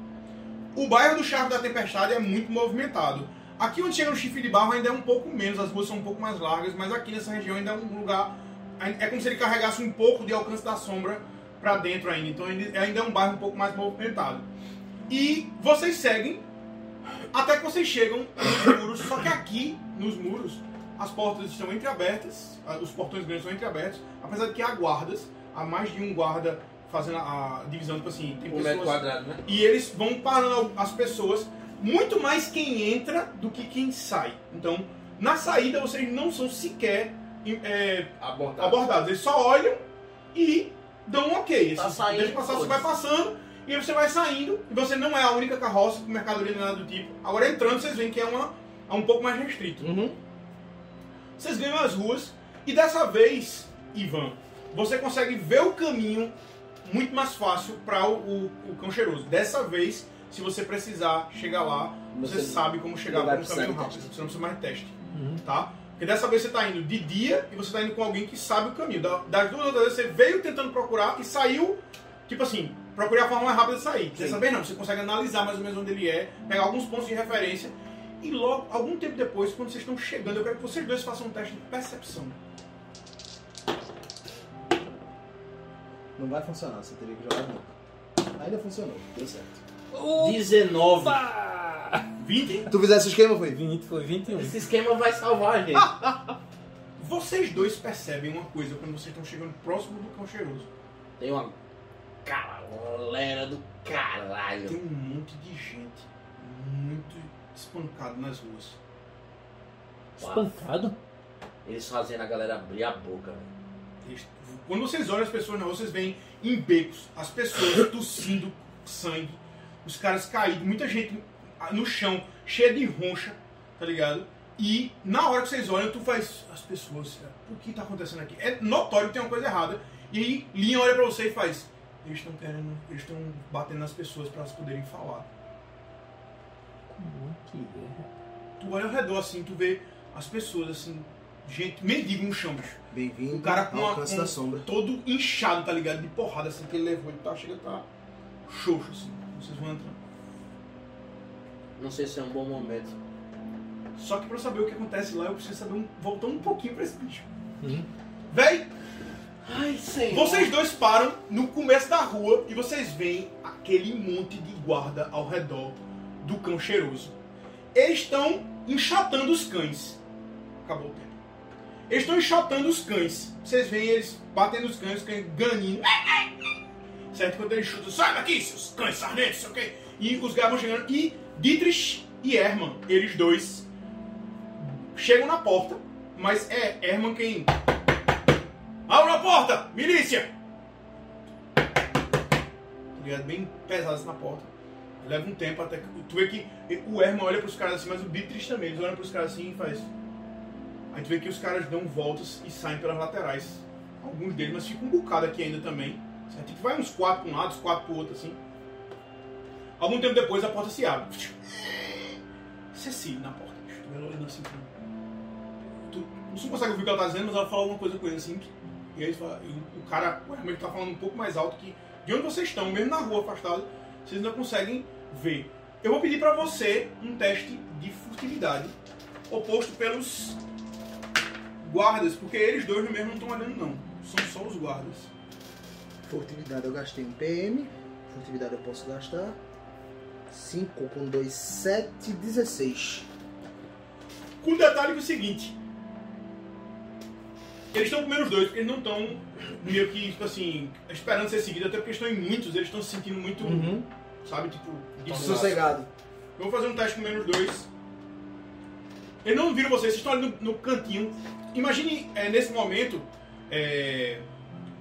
O bairro do Charco da Tempestade é muito movimentado. Aqui onde chega no chifre de barro ainda é um pouco menos, as ruas são um pouco mais largas, mas aqui nessa região ainda é um lugar. É como se ele carregasse um pouco de alcance da sombra para dentro ainda. Então ainda é um bairro um pouco mais movimentado. E vocês seguem até que vocês chegam nos muros, só que aqui nos muros as portas estão entreabertas, os portões grandes estão entreabertos, apesar de que há guardas, há mais de um guarda fazendo a, a divisão, tipo assim, tem Um pessoas quadrado, né? e eles vão parando as pessoas, muito mais quem entra do que quem sai. Então, na saída vocês não são sequer é, Abordado. abordados, eles só olham e dão um ok. Tá Assim, saindo, deixa passar, você vai passando e aí você vai saindo. E você não é a única carroça com mercadoria nem nada do tipo. Agora entrando, vocês veem que é, uma, é um pouco mais restrito. Uhum. Vocês ganham as ruas e dessa vez, Ivan, você consegue ver o caminho muito mais fácil para o, o, o cão cheiroso. Dessa vez, se você precisar chegar lá, você, Você sabe como chegar por um caminho rápido. Você não precisa mais de teste, Uhum. tá? Porque dessa vez você está indo de dia e você está indo com alguém que sabe o caminho. Da- Das duas outras vezes você veio tentando procurar e saiu, tipo assim, procurei a forma mais rápida de sair. Dessa vez não, você consegue analisar mais ou menos onde ele é, pegar alguns pontos de referência e logo, algum tempo depois, quando vocês estão chegando, eu quero que vocês dois façam um teste de percepção. Não vai funcionar, você teria que jogar de novo. Ainda funcionou, deu certo. 19. Um. 20? Tu fizesse o esquema, foi? 20, foi 21. Esse esquema vai salvar a gente. Você Vocês dois percebem uma coisa quando vocês estão chegando próximo do cão cheiroso. Tem uma galera do caralho. Tem um monte de gente muito espancado nas ruas. Espancado? Eles fazendo a galera abrir a boca, velho. Eles- Quando vocês olham as pessoas na rua, vocês veem em becos as pessoas tossindo sangue, os caras caídos, muita gente no chão, cheia de roncha, tá ligado? E na hora que vocês olham, tu faz as pessoas, o que tá acontecendo aqui? É notório que tem uma coisa errada. E aí Linha olha pra você e faz, eles estão querendo, eles estão batendo nas pessoas pra elas poderem falar. Como é que é? Tu olha ao redor assim, tu vê as pessoas assim, gente, mendigo no chão, bicho. Bem-vindo O cara com uma- com- da sombra. todo inchado, tá ligado? De porrada assim que ele levou. Ele tá, chega tá xoxo assim. Vocês vão entrando. Não sei se é um bom momento. Só que pra eu saber o que acontece lá, eu preciso saber um, voltando um pouquinho pra esse bicho. Hum. Véi, Ai, senhor. vocês dois param no começo da rua e vocês veem aquele monte de guarda ao redor do cão cheiroso. Eles estão enxotando os cães. Acabou o tempo. Eles estão enxotando os cães. Vocês veem eles batendo os cães, os cães ganindo. Certo? Quando eles chutam, sai daqui, seus cães sarnentos, sei o quê. E os caras vão chegando. E Dietrich e Herman, eles dois, chegam na porta. Mas é Herman quem Abra a porta! Milícia! Ligado? Bem pesado assim na porta. Leva um tempo até que. Tu vê que o Herman olha pros caras assim, mas o Dietrich também. Eles olham pros caras assim e faz. Aí tu vê que os caras dão voltas e saem pelas laterais. Alguns deles, mas fica um bocado aqui ainda também. Certo? Tipo, vai uns quatro pra um lado, uns quatro pro outro assim. Algum tempo depois a porta se abre. Cecília na porta. ela olhando assim pra você não consegue ouvir o que ela tá dizendo, mas ela fala alguma coisa com ele assim. E aí fala, e o, cara, ele tá falando um pouco mais alto que de onde vocês estão, mesmo na rua afastado, vocês ainda conseguem ver. Eu vou pedir pra você um teste de furtividade, oposto pelos guardas, porque eles dois mesmo não estão olhando não. São só os guardas. Furtividade eu gastei um PM. Furtividade eu posso gastar. 5 com 2, 7, 16. Com o detalhe que é o seguinte. Eles estão com menos dois, porque eles não estão meio que, tipo assim, esperando ser seguidos, até porque estão em muitos, eles estão se sentindo muito, Uhum. sabe, tipo, Sossegado. Eu vou fazer um teste com menos dois. Eles não viram vocês, vocês estão ali no, no cantinho. Imagine, é, nesse momento, é,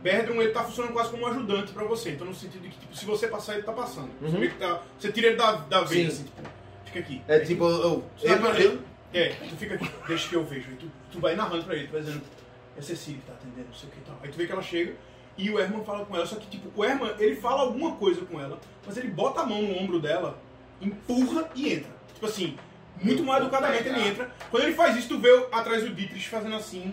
Berdron ele tá funcionando quase como um ajudante pra você. Então, no sentido de que, tipo, se você passar, ele tá passando. Você, Uhum. que tá- você tira ele da, da vez, Sim. assim, tipo, fica aqui. É tipo, eu. Tu vai eu, narrando- É, tu fica aqui, deixa que eu vejo. Aí tu, tu vai narrando pra ele, tu vai dizendo, é Cecília que tá atendendo, não sei o que e tal. Aí tu vê que ela chega e o Herman fala com ela, só que tipo, o Herman, ele fala alguma coisa com ela, mas ele bota a mão no ombro dela, empurra e entra. Tipo assim, muito mal educadamente ele entra. Quando ele faz isso, tu vê atrás do Dietrich fazendo assim,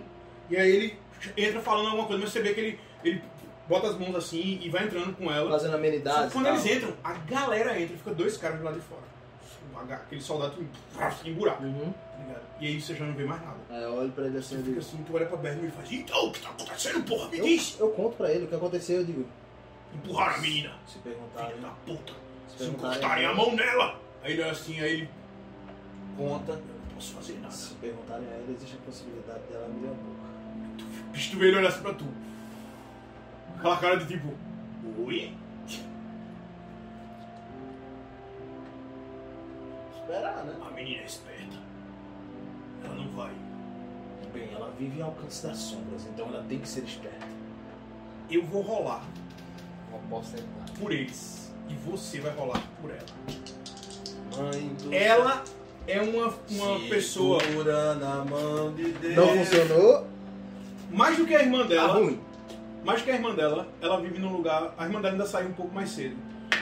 e aí ele entra falando alguma coisa, mas você vê que ele, ele bota as mãos assim e vai entrando com ela. fazendo amenidades. quando e eles entram, a galera entra, fica dois caras do lado de fora. Aquele soldado em buraco, Uhum. tá? E aí você já não vê mais nada. Aí eu olho pra ele assim Você e fica assim, tu olha pra Bergman e faz, então, o que tá acontecendo, porra? Me Eu, diz! eu conto pra ele o que aconteceu, eu digo. Empurraram a menina, Se filha perguntarem. da puta. Se Se encostarem a mão nela! Aí ele olha assim, aí ele conta, eu não posso fazer nada. Se perguntarem a ele, existe a possibilidade dela abrir a boca. Bicho, tu vê ele olhar assim pra tu. Aquela cara de tipo, oi? Esperar, né? A menina é esperta. Ela não vai. Bem, ela vive ao alcance das sombras, então ela tem que ser esperta. Eu vou rolar Uma porcentagem. por eles. E você vai rolar por ela. Mãe do Ela é uma, uma pessoa na mão de Deus. Não funcionou, mais do que a irmã tá dela. ruim. Mais que a irmã dela, ela vive num lugar. A irmã dela ainda saiu um pouco mais cedo.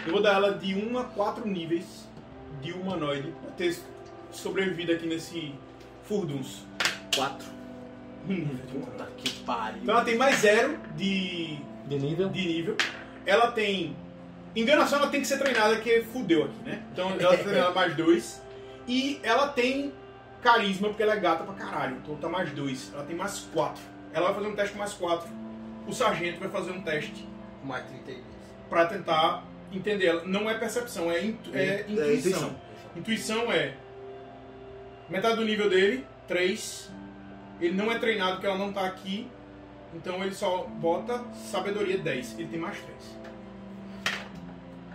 Eu vou dar ela de 1 a 4 níveis de humanoide pra ter sobrevivido aqui nesse Furduns. Quatro. Um nível de Puta humanoide. que pariu. Então ela tem mais zero de, De nível? de nível. Ela tem. Enganação ela tem que ser treinada, que fudeu aqui, né? Então ela tem treinada mais dois. E ela tem carisma, porque ela é gata pra caralho. Então tá mais dois. Ela tem mais quatro. Ela vai fazer um teste com mais quatro. O sargento vai fazer um teste Mais 32. pra tentar entender ela. Não é percepção, é, intu- é É- é intuição. intuição. Intuição é metade do nível dele, 3. Ele não é treinado porque ela não tá aqui. Então ele só bota sabedoria 10. Ele tem mais 3.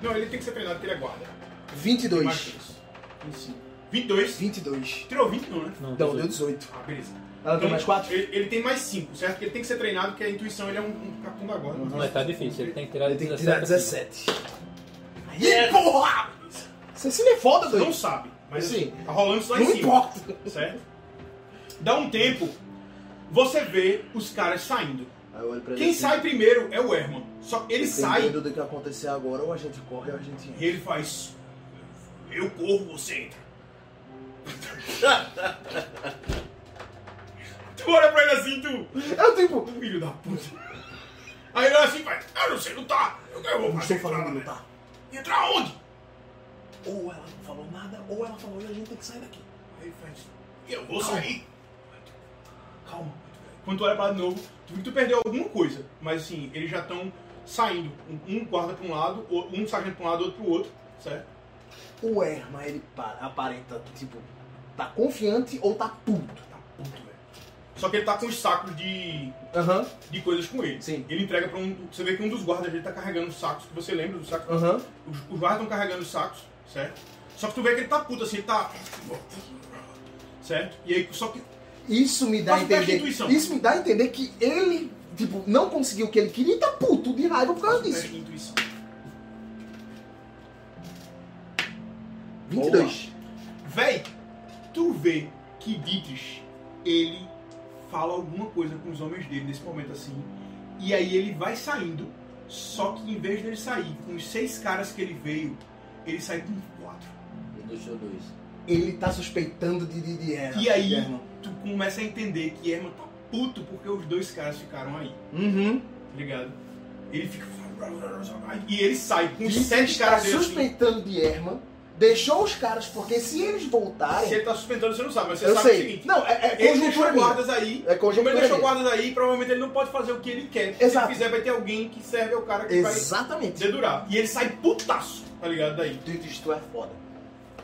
Não, ele tem que ser treinado porque ele é guarda. Tem mais 22. 3. 25. 22. 22. Tirou 20 não, né? Não, Não, 18. deu 18. Ah, beleza. Ela tem Então, mais 4? Ele, ele tem mais 5, certo? Porque ele tem que ser treinado porque a intuição ele é um, um capum da guarda. Mas tá difícil, ele tem que tirar Ele tem que tirar 17. 17. Aí, porra! Você se me foda, Você não doido. sabe, mas Sim. tá rolando só em Não cima. importa. Certo? Dá um tempo, você vê os caras saindo. Aí eu olho pra ele Quem assim, sai primeiro é o Herman. Só ele sai Dependendo do que acontecer agora, ou a gente corre ou a gente... e ele faz. Eu corro, você entra. tu olha pra ele assim, tu. Eu, tipo... Filho da puta. Aí ele olha assim faz. Eu não sei lutar. Eu, eu vou Não fazer estou falando de entrar, lutar. Entrar onde? Ou ela não falou nada, ou ela falou e a gente tem que sair daqui. Aí ele faz. Eu vou Calma. sair. Calma. Quando tu olha pra lá de novo, tu viu que tu perdeu alguma coisa. Mas assim, eles já estão saindo. Um guarda pra um lado, um sargento pra um lado, outro pro outro. Certo? O Erma, ele pa- aparenta, tipo, tá confiante ou tá puto. Tá puto, velho. Só que ele tá com os sacos de, Aham, de coisas com ele. Sim. Ele entrega pra um. Você vê que um dos guardas ele tá carregando os sacos. que Você lembra dos sacos? aham. Os, os guardas estão carregando os sacos, certo? Só que tu vê que ele tá puto assim, ele tá. Certo? E aí, só que. Isso me dá a de entender. Isso me dá a entender que ele, tipo, não conseguiu o que ele queria e tá puto de raiva por causa Teste disso. de intuição. 22. Véi, tu vê que Dietrich, ele fala alguma coisa com os homens dele nesse momento assim, e aí ele vai saindo, só que em vez dele sair com os seis caras que ele veio, ele sai com quatro. Um deixou dois. Ele tá suspeitando de, de, de Erma. E aí, de Erma. tu começa a entender que Herman tá puto porque os dois caras ficaram aí, Uhum. tá ligado? Ele fica. E ele sai com os Ele sete está caras assim. suspeitando de Erma, deixou os caras, porque se eles voltarem. Se ele tá suspeitando, você não sabe, mas você eu sabe sei. o seguinte. Não, é, é Ele deixou conjuntura minha. guardas aí. É Como conjuntura ele deixou guardas aí, provavelmente ele não pode fazer o que ele quer. Se Exato. ele fizer, vai ter alguém que serve ao cara que vai Exatamente. dedurar. E ele sai putaço, tá ligado? Daí. Dietrich, tu é foda.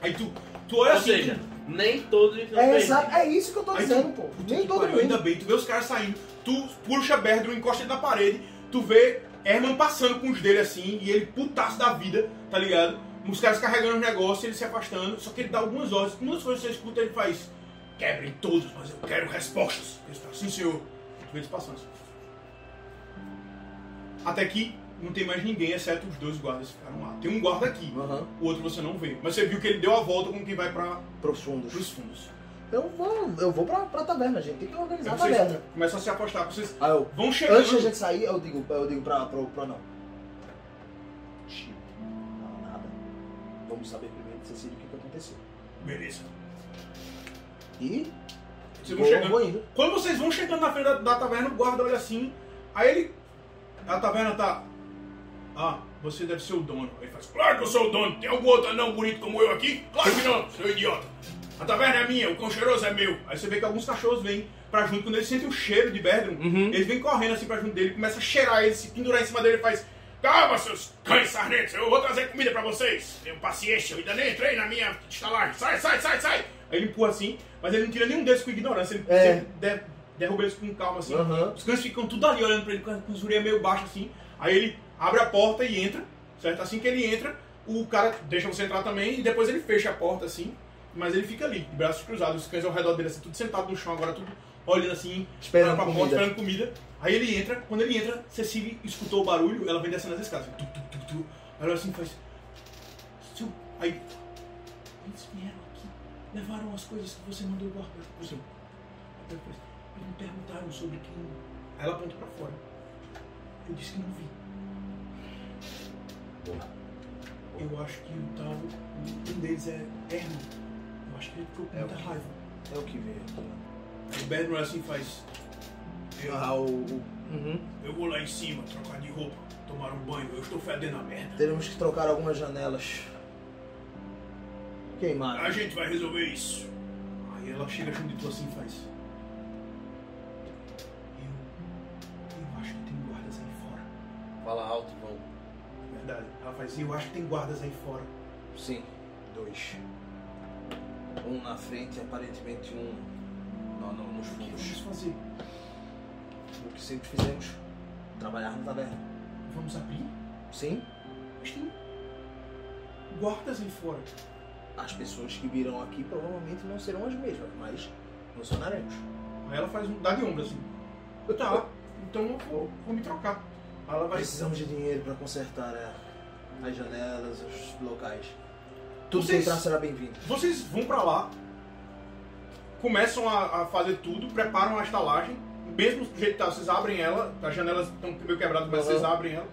Aí tu, tu olha Ou assim. seja, nem todos É, exato, é isso que eu tô Aí dizendo, tu, pô. Nem todo mundo. Ainda bem, tu vê os caras saindo, tu puxa Berdro, encosta ele na parede, tu vê Herman passando com os dele assim, e ele putaço da vida, tá ligado? Os caras carregando os negócios, ele se afastando, só que ele dá algumas ordens. Das coisas que você escuta, ele faz: quebrem todos, mas eu quero respostas. Ele fala, Sim, senhor. Vê eles passando. assim. Até que não tem mais ninguém, exceto os dois guardas que ficaram lá. Tem um guarda aqui, Aham. o outro você não vê. Mas você viu que ele deu a volta como quem vai para os fundos. Eu vou, eu vou pra, pra taverna, gente. Tem que organizar a taverna. começam a se apostar. Vocês Aí eu, vão chegando. antes da gente sair, eu digo, eu digo pra, pro, pro não. Vamos saber primeiro de Cecília o que, que aconteceu. Beleza. E Vocês vão chegando. vou indo. Quando vocês vão chegando na frente da, da taverna, o guarda olha assim. Aí ele. A taverna tá. Ah, você deve ser o dono. Aí ele faz. Claro que eu sou o dono. Tem algum outro anão bonito como eu aqui? Claro que não, seu idiota. A taverna é minha, o cão cheiroso é meu. Aí você vê que alguns cachorros vêm pra junto. Quando eles sentem o cheiro de Berdrum, eles vêm correndo assim pra junto dele, começa a cheirar ele, se pendurar em cima dele e faz. Calma, seus cães sarnetos, eu vou trazer comida pra vocês. Tenham paciência, eu ainda nem entrei na minha estalagem. Sai, sai, sai, sai. Aí ele empurra assim, mas ele não tira nenhum deles com ignorância. Ele É. sempre de- derruba eles com calma assim. Aham. Os cães ficam tudo ali olhando pra ele com a os orelhas meio baixo assim. Aí ele abre a porta e entra, certo? Assim que ele entra, o cara deixa você entrar também e depois ele fecha a porta assim. Mas ele fica ali, de braços cruzados, os cães ao redor dele assim, tudo sentado no chão agora, tudo olhando assim, Esperando pra comida. porta, esperando comida. Aí ele entra, quando ele entra, Cecília escutou o barulho, ela vem descendo as escadas. assim, Tu, tu, tu, tu. Aí ela assim faz. "Seu-" Aí. Eles vieram aqui, levaram as coisas que você mandou guardar. Você. Aí ele faz, Eles me perguntaram sobre quem. Aí ela aponta pra fora. Eu disse que não vi. Eu acho que o tal. Um deles é Herman. Eu acho que ele ficou com É o muita que- raiva. É o que veio aqui. O Bedroom assim faz. Eu, Ah, o. o- Uhum. eu vou lá em cima trocar de roupa, tomar um banho. Eu estou fedendo a merda. Teremos que trocar algumas janelas. Queimaram. A gente vai resolver isso. Aí ela chega junto de tu assim e faz. Eu. Eu acho que tem guardas aí fora. Fala alto, vão. Verdade. Ela faz, eu acho que tem guardas aí fora. Sim, dois. Um na frente, aparentemente um no- no- nos que fundos. vamos fazer? O que sempre fizemos. Trabalhar na taverna. Vamos abrir? Sim, Mas tem guardas aí fora. as pessoas que virão aqui provavelmente não serão as mesmas, mas funcionaremos. Aí ela faz um. dá de ombro assim. Tá, então eu vou, vou me trocar. Aí ela vai. Precisamos de dinheiro para consertar é, as janelas, os locais. Tudo que Vocês- entrar será bem-vindo. Vocês vão pra lá, começam a, a fazer tudo, preparam a estalagem, mesmo do jeito que tá, vocês abrem ela, as janelas estão meio quebradas, mas Uhum. vocês abrem ela.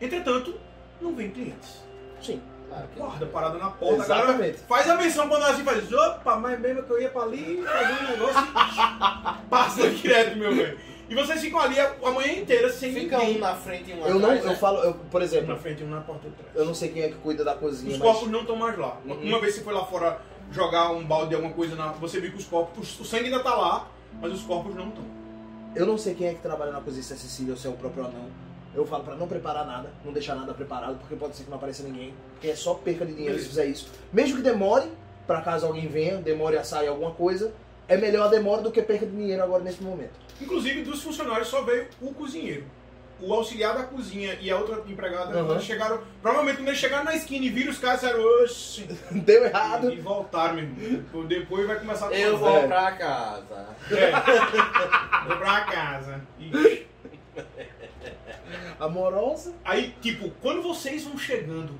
Entretanto, não vem clientes. Sim, claro que Guarda parada na porta, a Exatamente. faz a menção quando assim faz, opa, mas mesmo que eu ia pra ali fazer um negócio e passa direto, meu velho. E vocês ficam ali a, a manhã inteira sem Fica ninguém. um na frente e um Eu não, atrás. eu né? falo, eu, por Um exemplo, na frente e um na porta de trás. eu não sei quem é que cuida da cozinha, Os mas corpos não estão mais lá. Uhum. Uma vez você foi lá fora jogar um balde de alguma coisa, na, você viu que os corpos, o sangue ainda tá lá, mas os corpos não estão. eu não sei quem é que trabalha na cozinha, se é Cecília ou se é o próprio anão. Eu falo pra não preparar nada, não deixar nada preparado, porque pode ser que não apareça ninguém, porque é só perca de dinheiro se fizer isso. Mesmo que demore, pra caso alguém venha, demore a sair alguma coisa, é melhor a demora do que perca de dinheiro agora nesse momento. Inclusive, dos funcionários só veio o cozinheiro. O auxiliar da cozinha e a outra empregada Uhum. chegaram. Provavelmente quando eles chegaram na esquina e viram os caras, disseram, oxi. Deu errado. E voltaram, meu irmão. Depois vai começar a Eu vou pra casa. É. Vou pra casa. Amorosa. Aí, tipo, quando vocês vão chegando,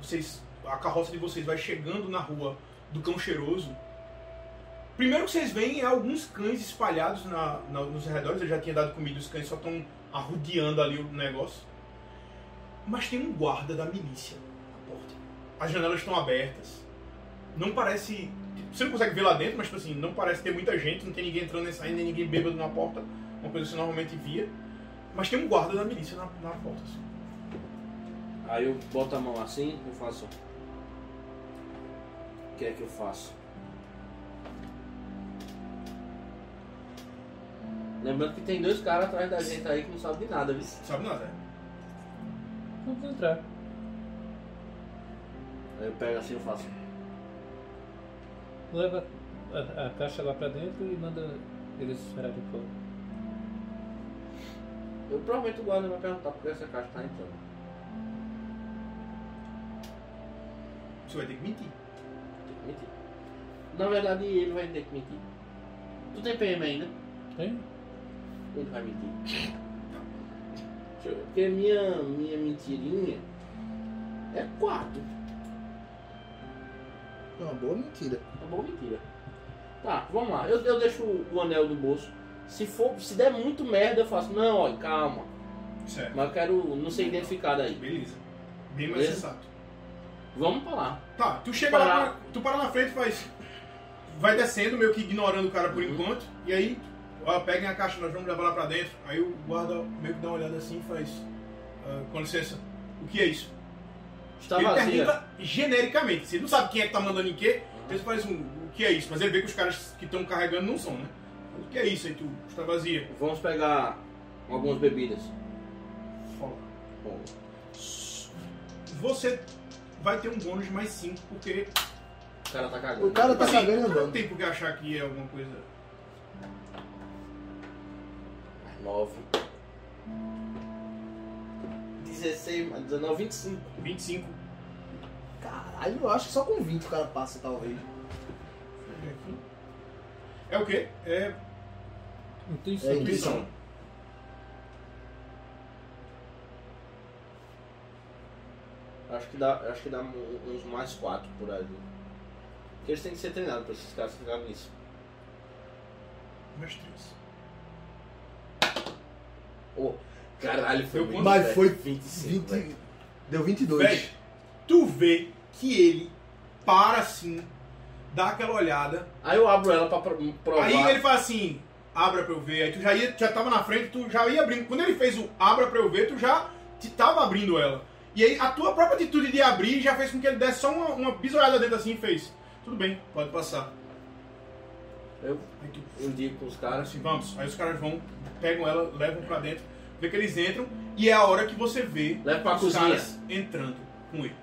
vocês, a carroça de vocês vai chegando na rua do cão cheiroso, primeiro que vocês veem é alguns cães espalhados na, na- nos arredores, eu já tinha dado comida, os cães só estão arrodeando ali o negócio. Mas tem um guarda da milícia na porta. As janelas estão abertas. Não parece. Você não consegue ver lá dentro, mas tipo assim, não parece ter muita gente, não tem ninguém entrando nem saindo, nem ninguém bêbado na porta. Uma coisa que você normalmente via. Mas tem um guarda da milícia na, na porta. assim. Aí eu boto a mão assim e faço. O que é que eu faço? Lembrando que tem dois caras atrás da gente aí que não sabem de nada, viu? Sabe nada, é? Vamos entrar. Aí eu pego assim e faço. Leva a, a caixa lá pra dentro e manda eles esperarem fora. Eu provavelmente o guarda vai perguntar por que essa caixa tá entrando. Você vai ter que mentir. Tem que mentir. Na verdade ele vai ter que mentir. Tu tem PM ainda? Tem? Ele vai mentir. Eu. Porque minha, minha mentirinha é 4. É uma boa mentira. Tá bom, mentira. Tá, vamos lá. Eu, eu deixo o, o anel do bolso. Se for, se der muito merda, eu faço, não, olha, calma. Certo. Mas eu quero não ser identificado aí. Beleza. Bem mais Beleza? sensato. Vamos pra lá. Tá, tu chega Parar. lá, tu para na frente e faz. Vai descendo, meio que ignorando o cara por Uhum. enquanto. E aí, ó, peguem a caixa, nós vamos levar lá pra dentro. Aí o guarda meio que dá uma olhada assim e faz. ah, com licença, o que é isso? Está ele vazia. pergunta genericamente. Se ele não sabe quem é que tá mandando em quê, ele faz um. O que é isso? Mas ele vê que os caras que estão carregando não são, né? O que é isso aí, tu? Está vazia. Vamos pegar algumas bebidas. Fala. Bom, Você vai ter um bônus de mais 5, porque o cara tá cagando. O cara tá Assim, cagando Não tem por que achar que é alguma coisa. Mais 9. 16, mais 19, 25. 25. Caralho, eu acho que só com 20 o cara passa, talvez. É o quê? É Intuição. É intuição. Acho que dá, acho que dá uns mais 4 por ali. Porque eles têm que ser treinados pra esses caras ficarem nisso. mais 3. Ô, caralho, foi quanto? Mas velho. foi 25. 20. velho. Deu 22. Véi, tu vê que ele para assim, dá aquela olhada. Aí eu abro ela pra pro- provar. Aí ele fala assim: abra pra eu ver. Aí tu já, ia, já tava na frente, tu já ia abrindo. Quando ele fez o abra pra eu ver, tu já te tava abrindo ela. E aí a tua própria atitude de abrir já fez com que ele desse só uma, uma bisoiada dentro assim e fez. Tudo bem, pode passar. Eu, eu digo com os Cara, caras. assim, vamos. Aí os caras vão, pegam ela, levam pra dentro, vê que eles entram, e é a hora que você vê Leva pra os cozinha. caras entrando com ele.